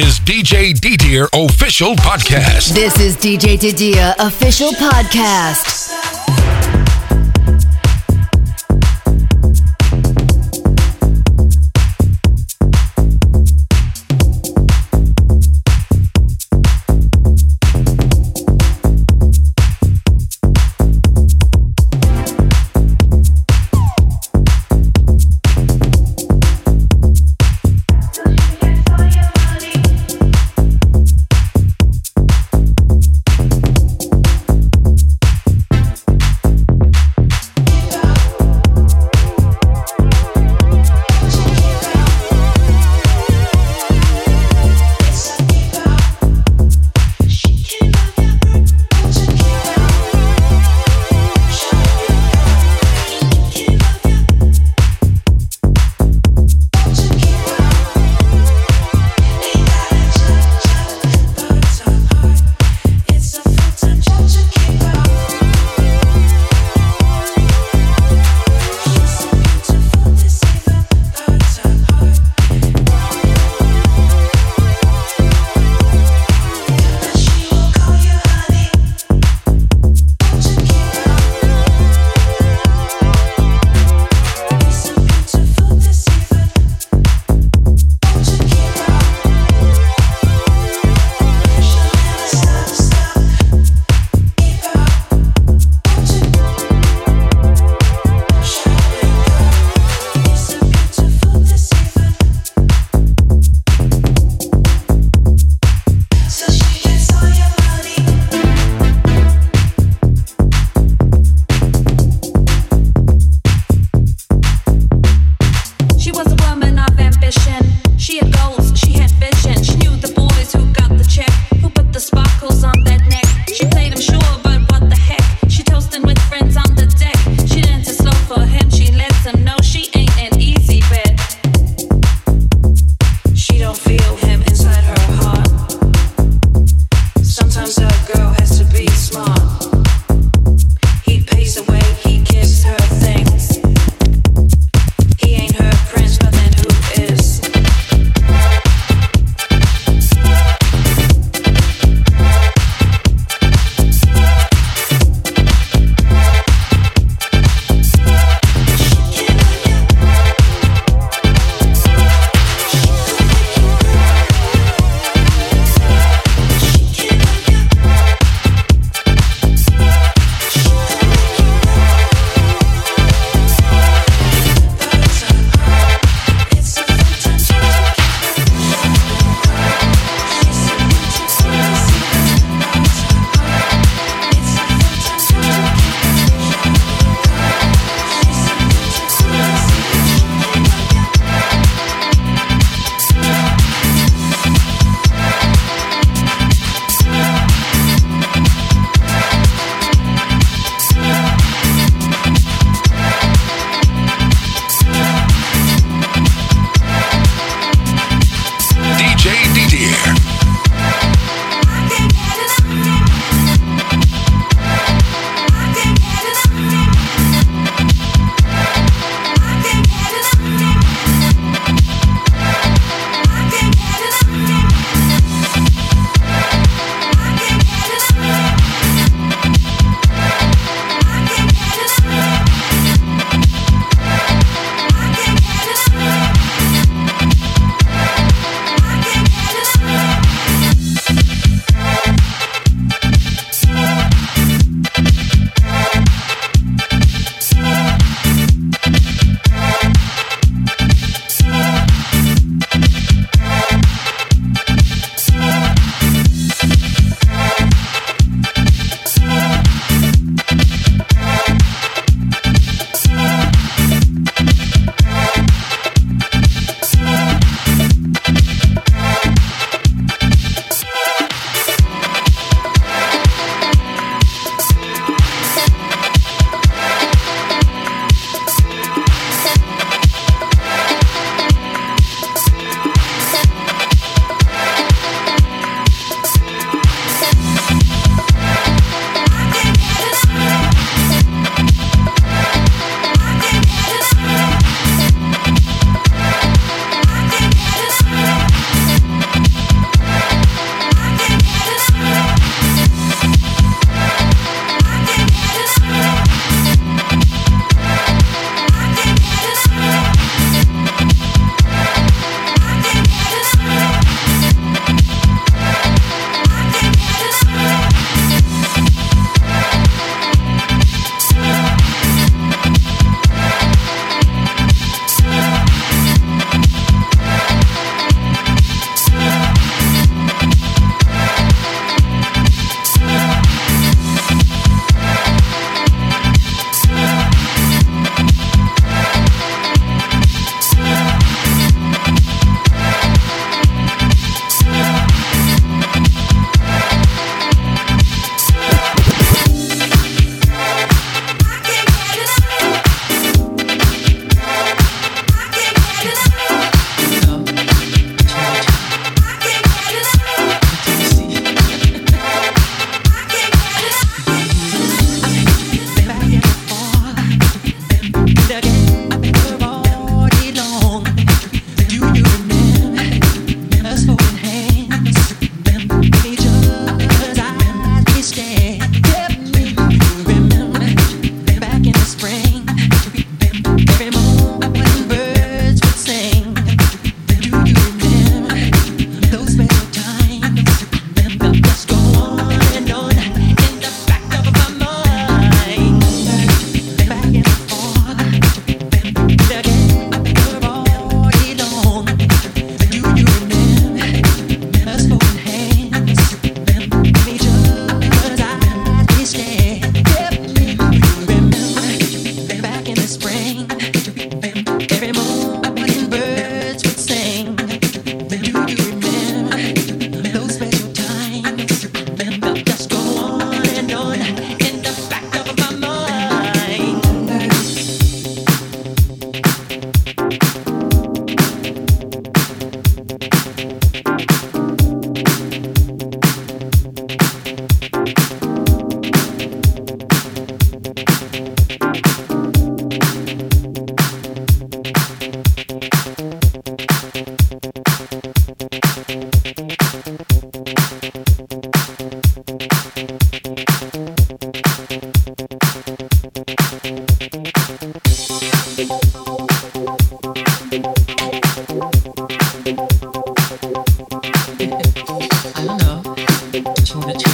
is DJ Didier Official Podcast. This is DJ Didier Official Podcast.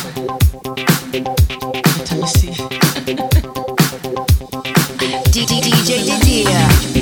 That's for sure.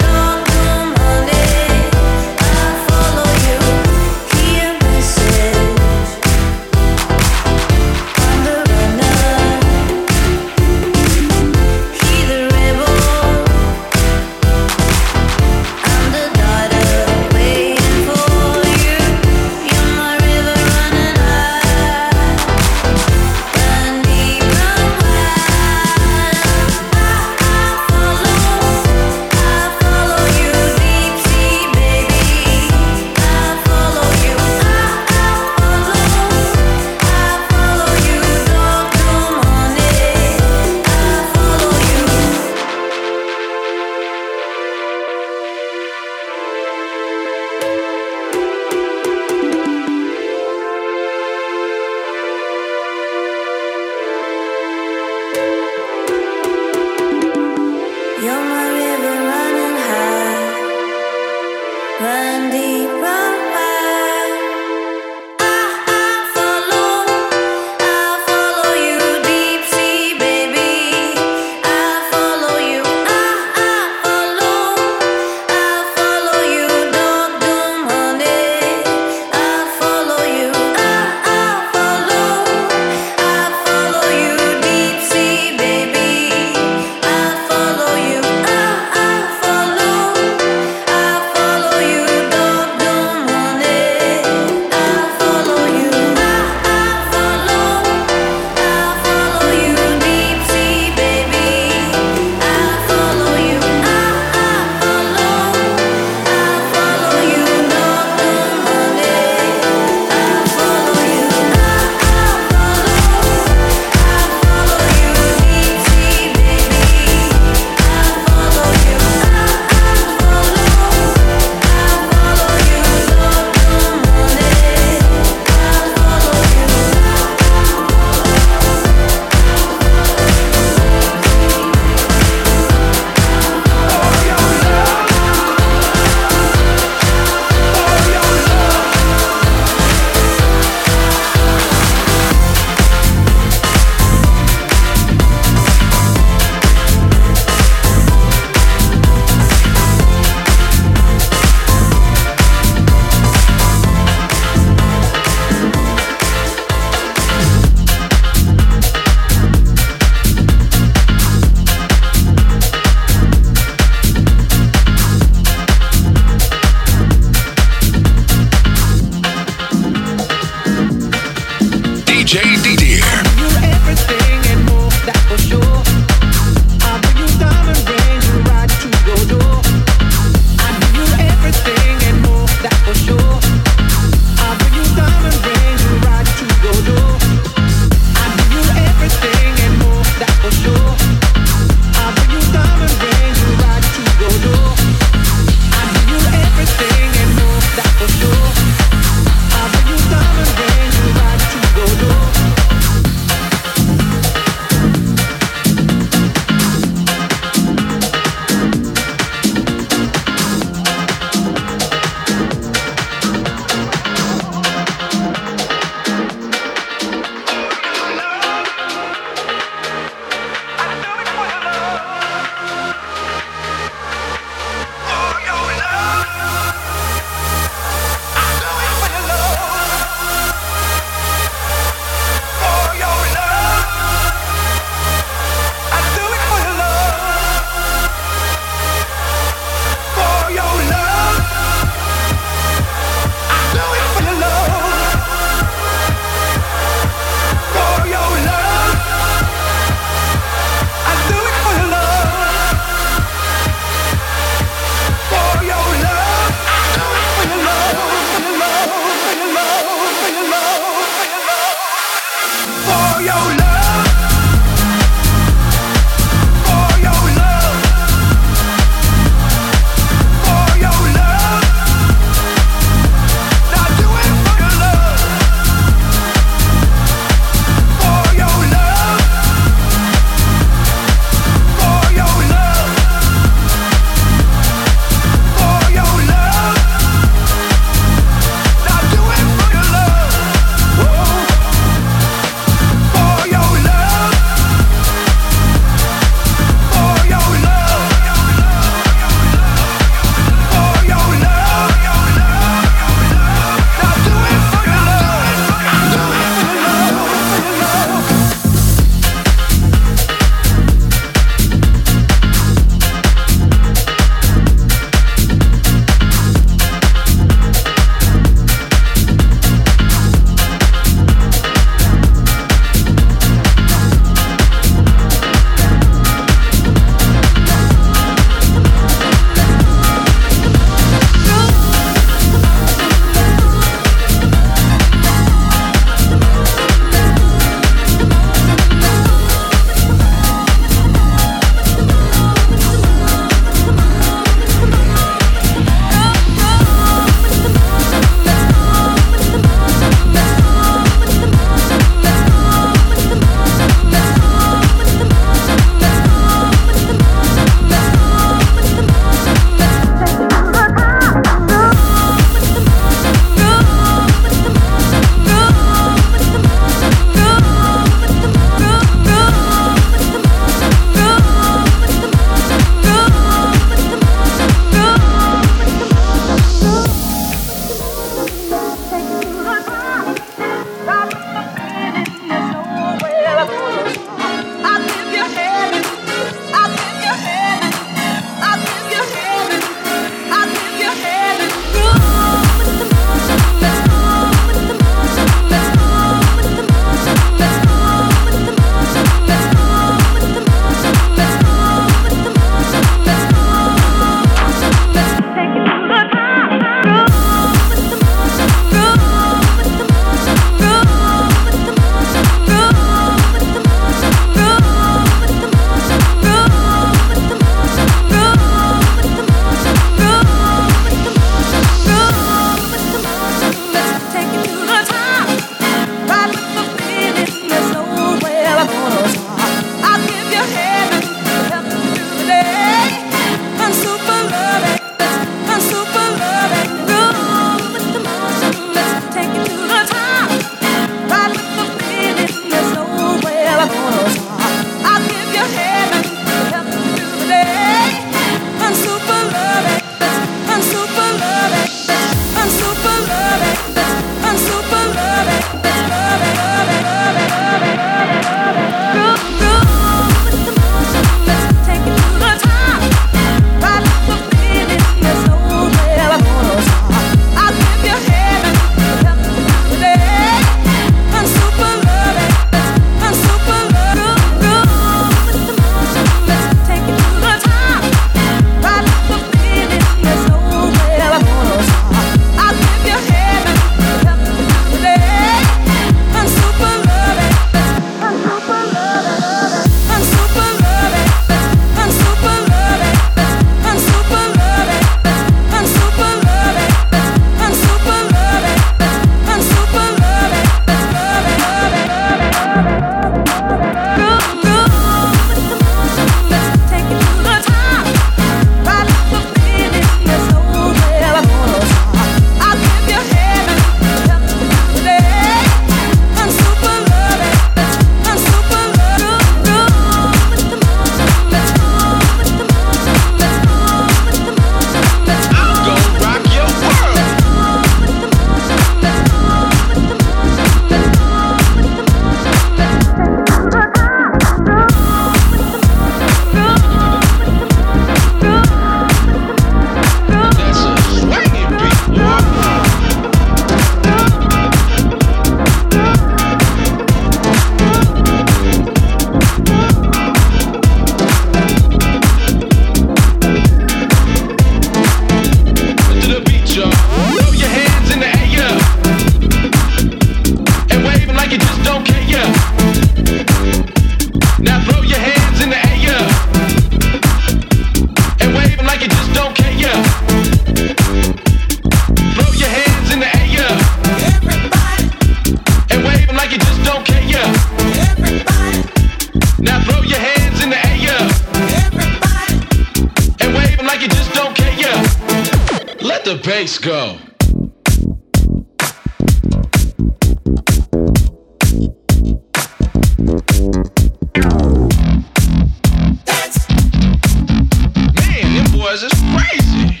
was just crazy.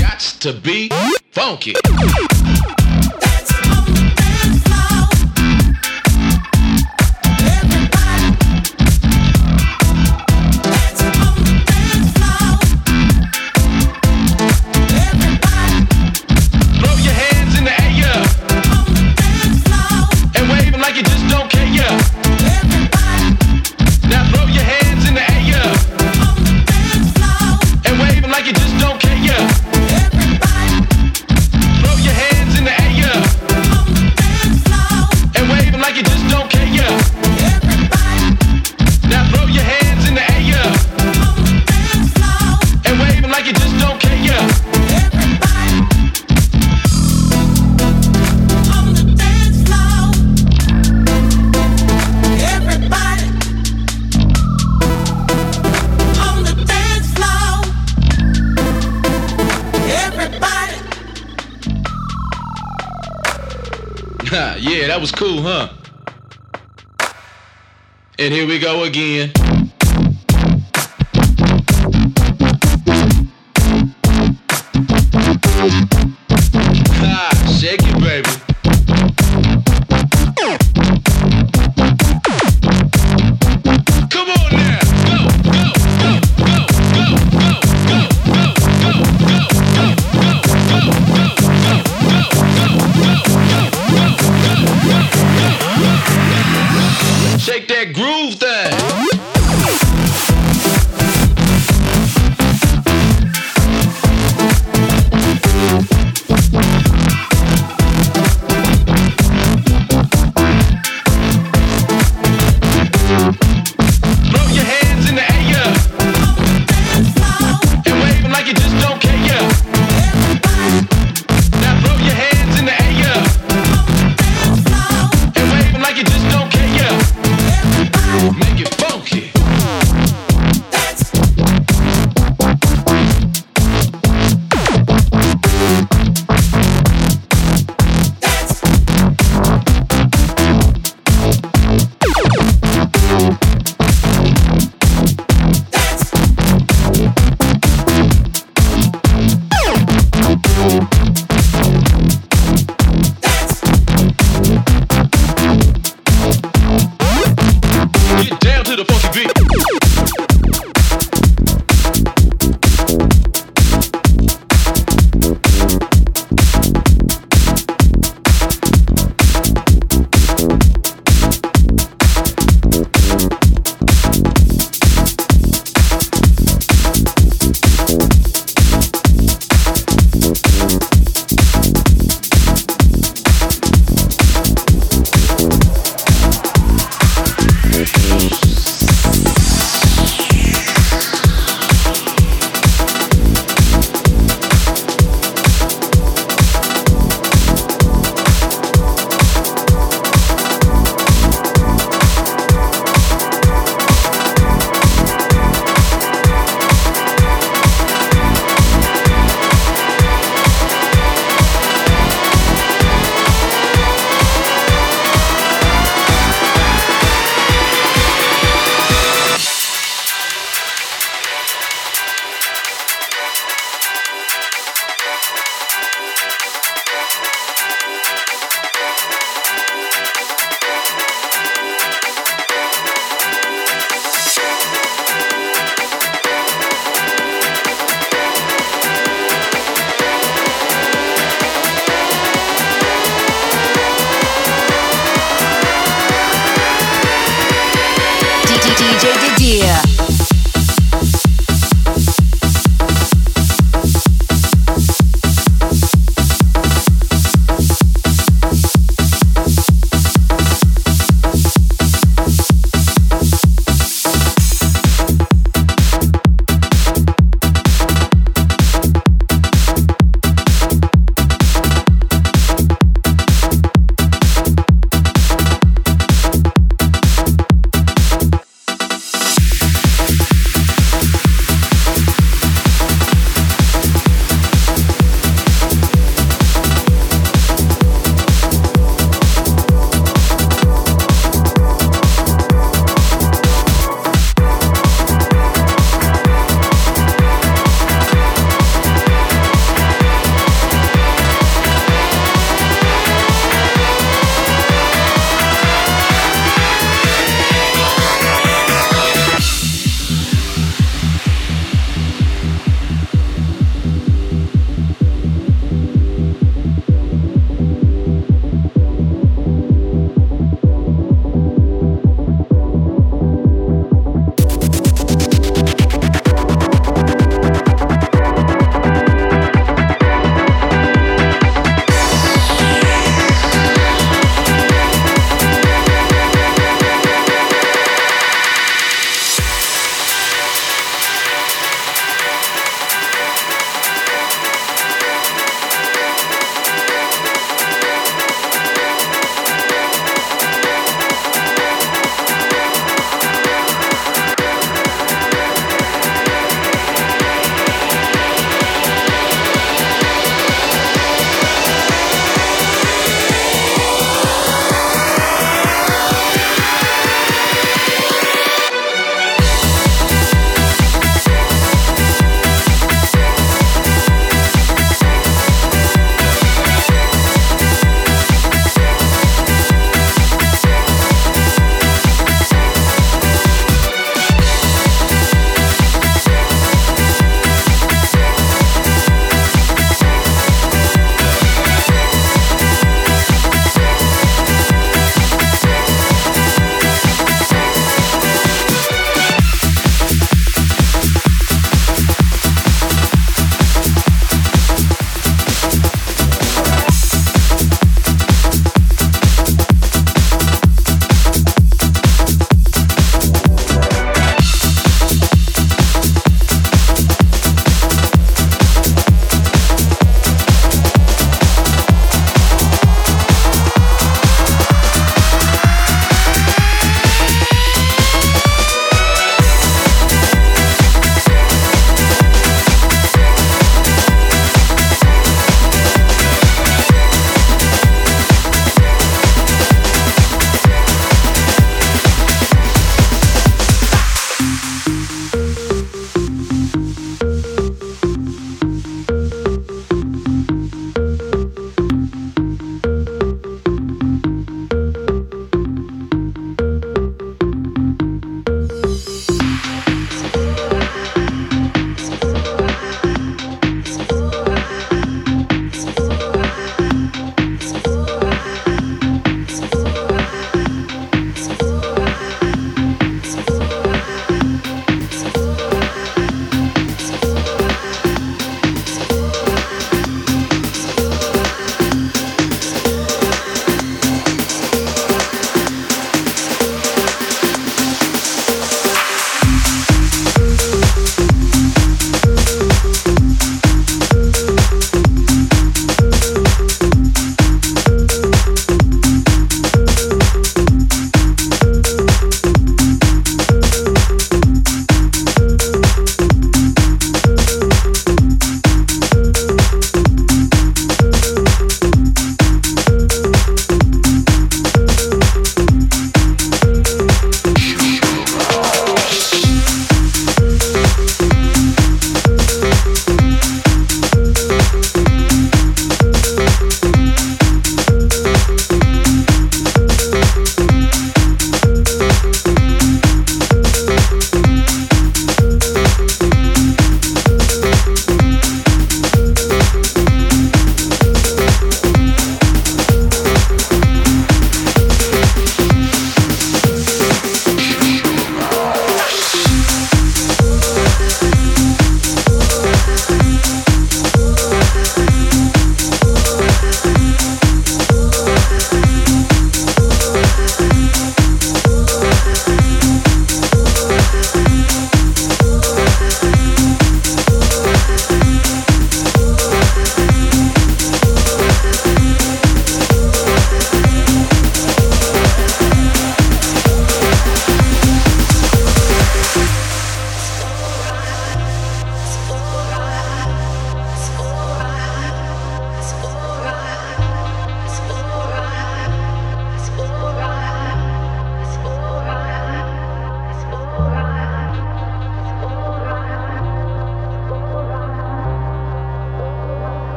Got to be funky. that was cool, huh? And here we go again.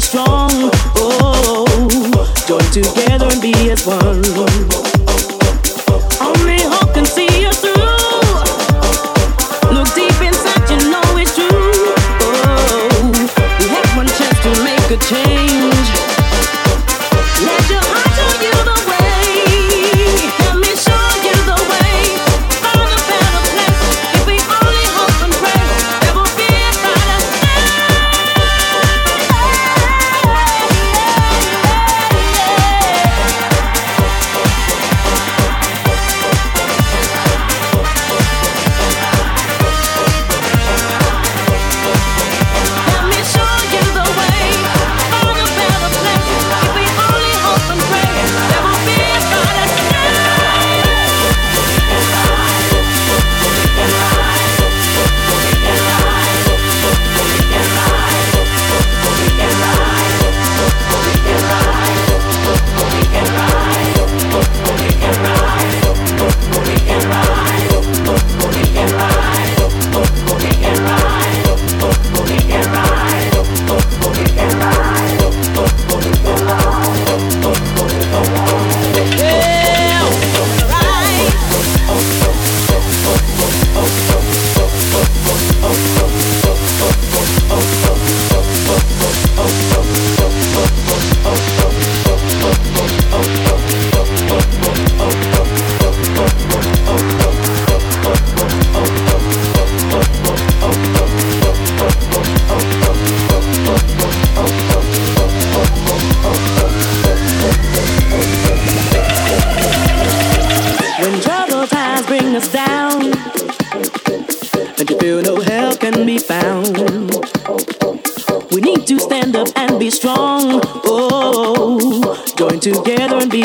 strong. Oh, join together and be as one.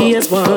be as one.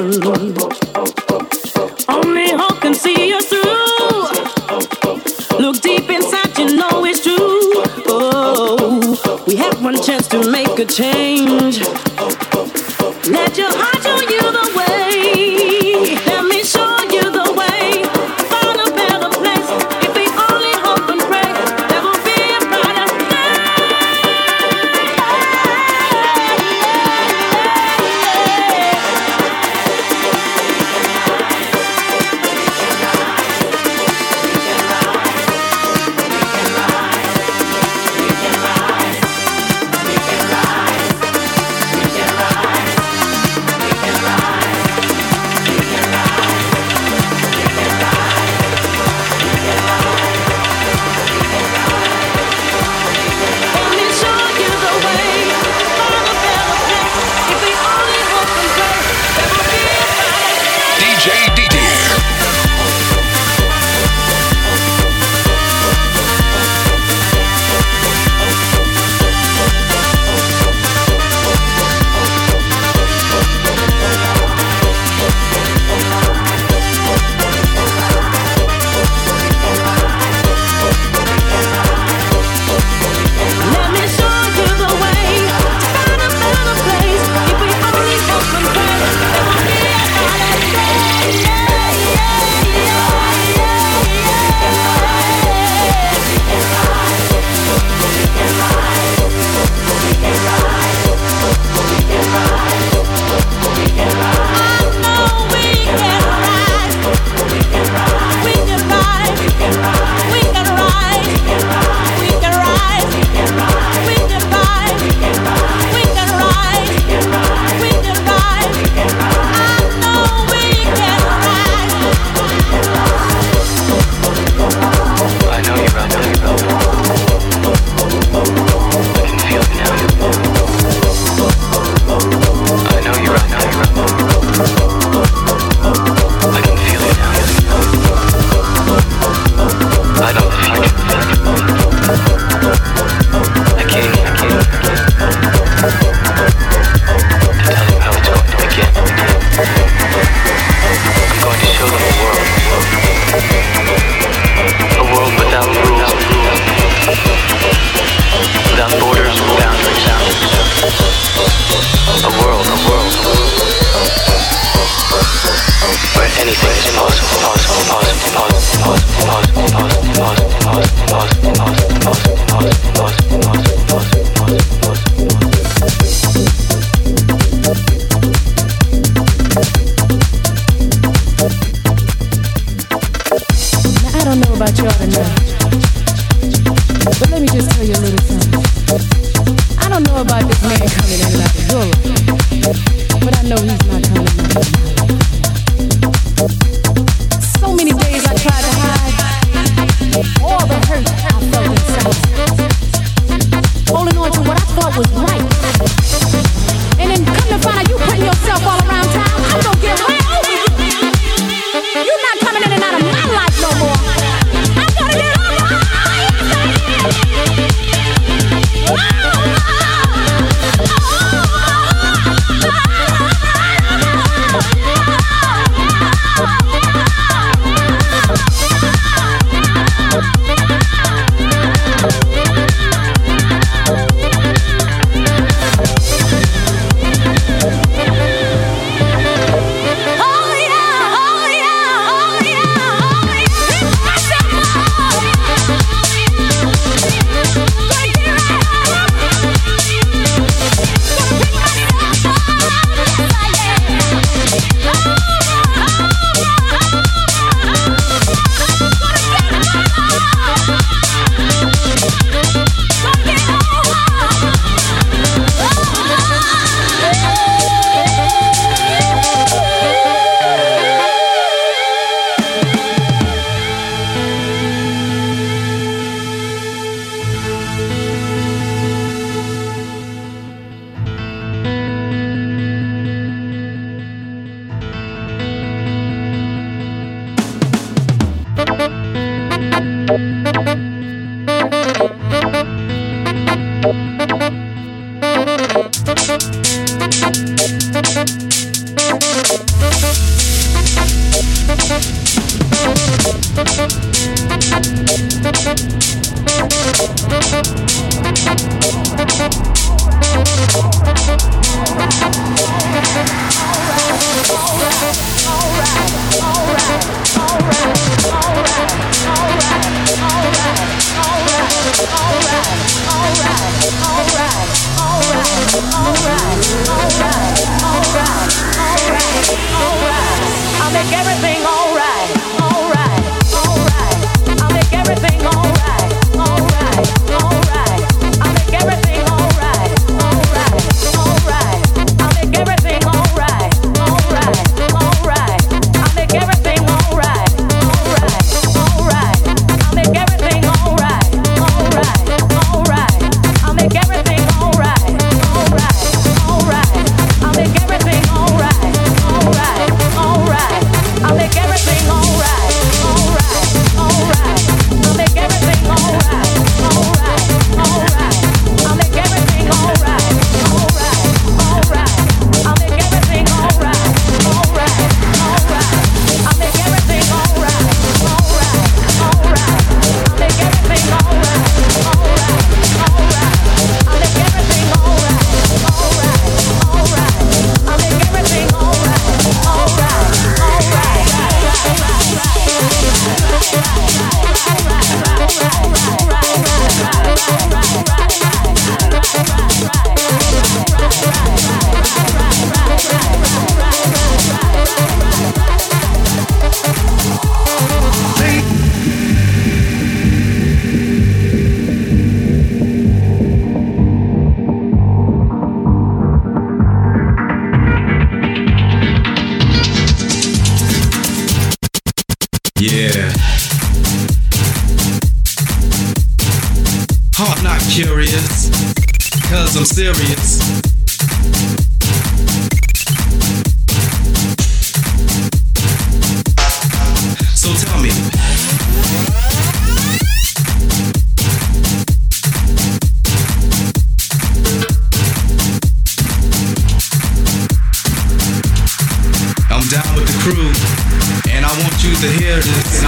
I want you to hear this.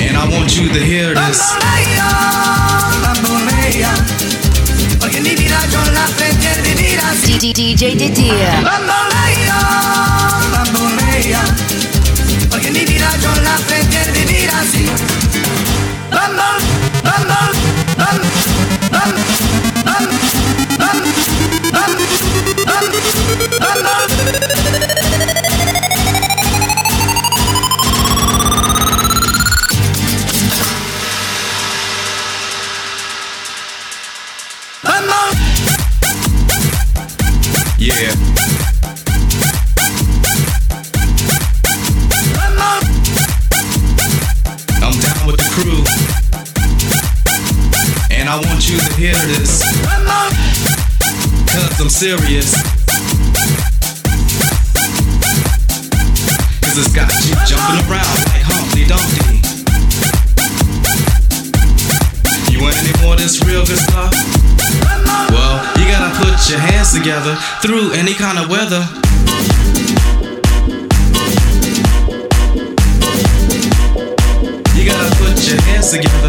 And I want you to hear this. DJ Didier vida yo la aprendí a vivir así. Yeah. Hear this. Cause I'm serious. Cause it's got you jumping around like Humpty Dumpty. You want any more of this real good stuff? Well, you gotta put your hands together through any kind of weather. You gotta put your hands together.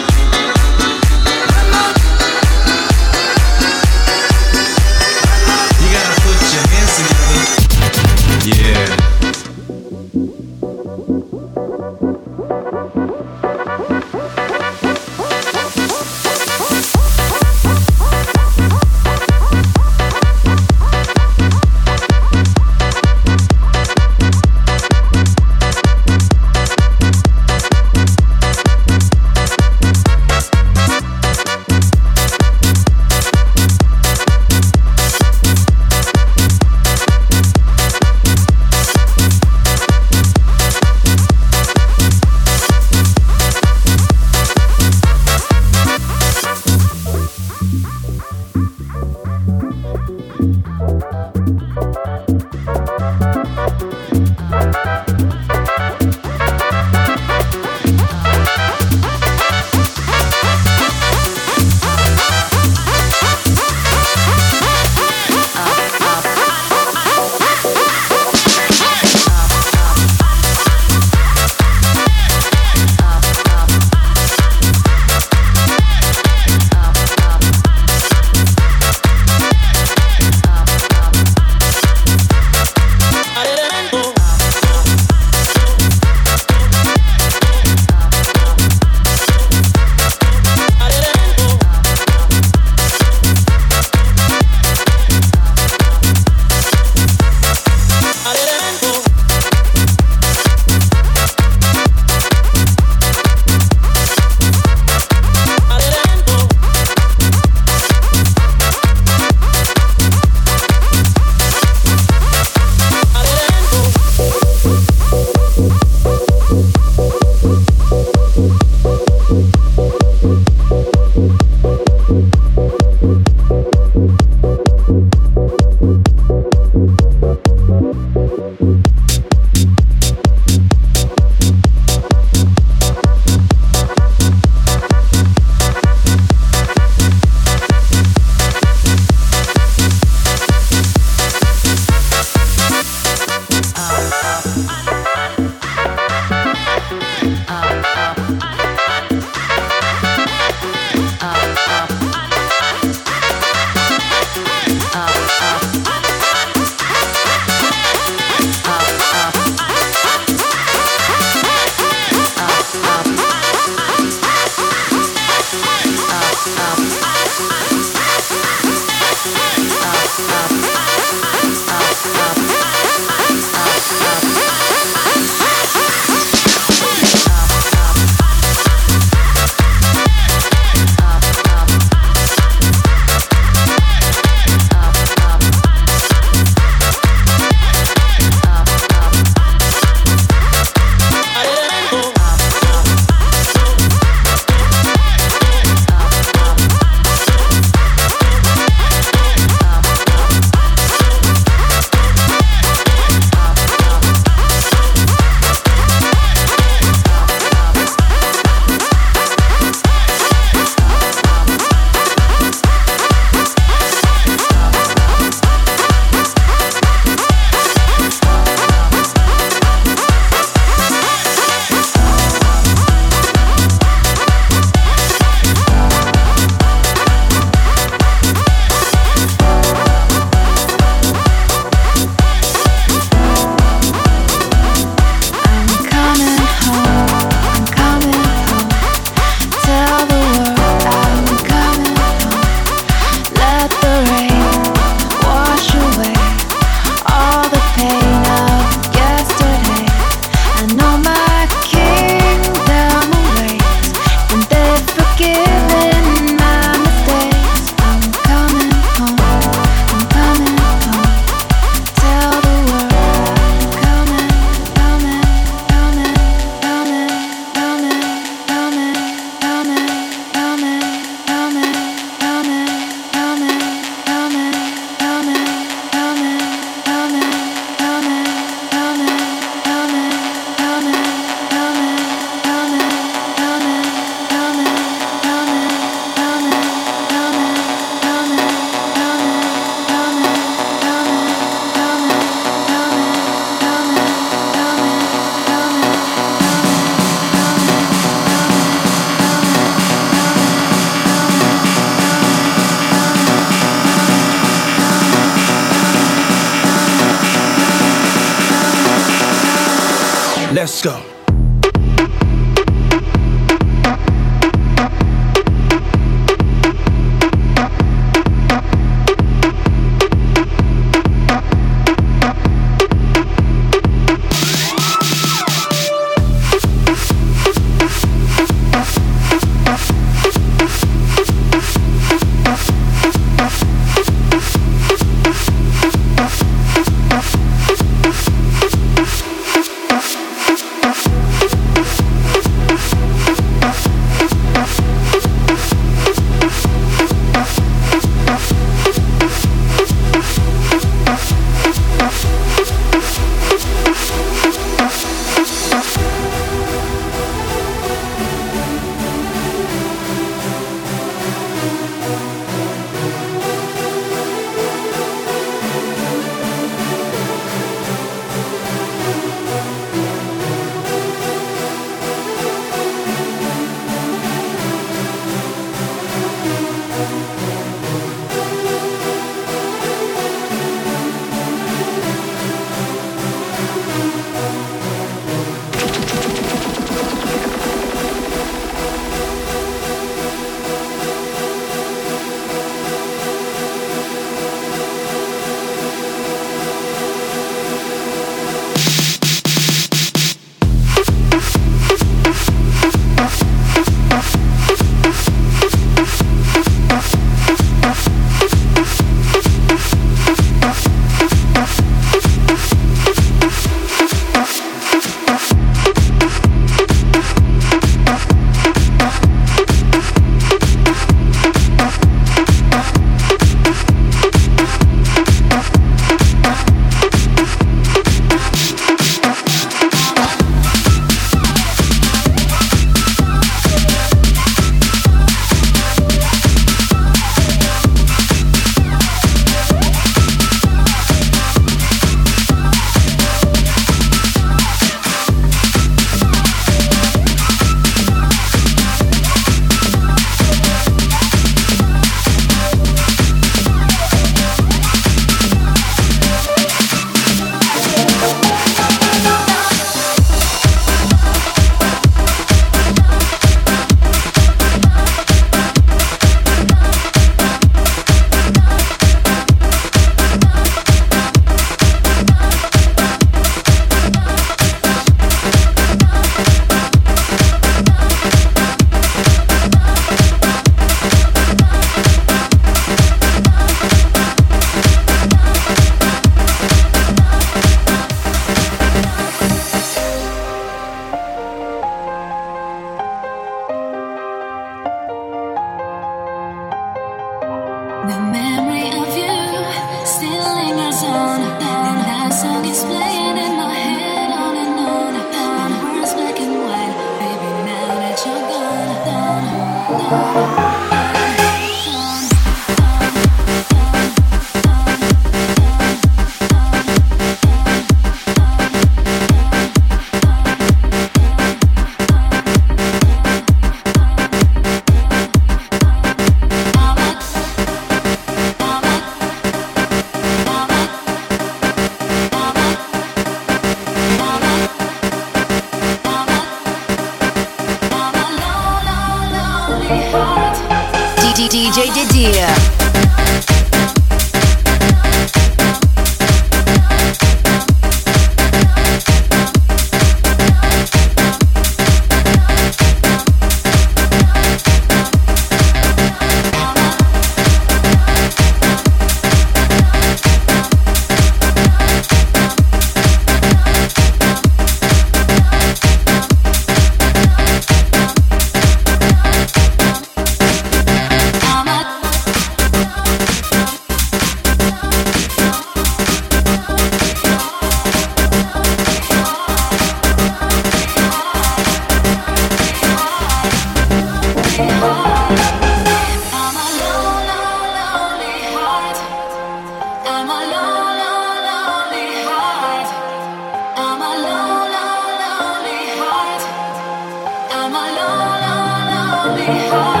I'm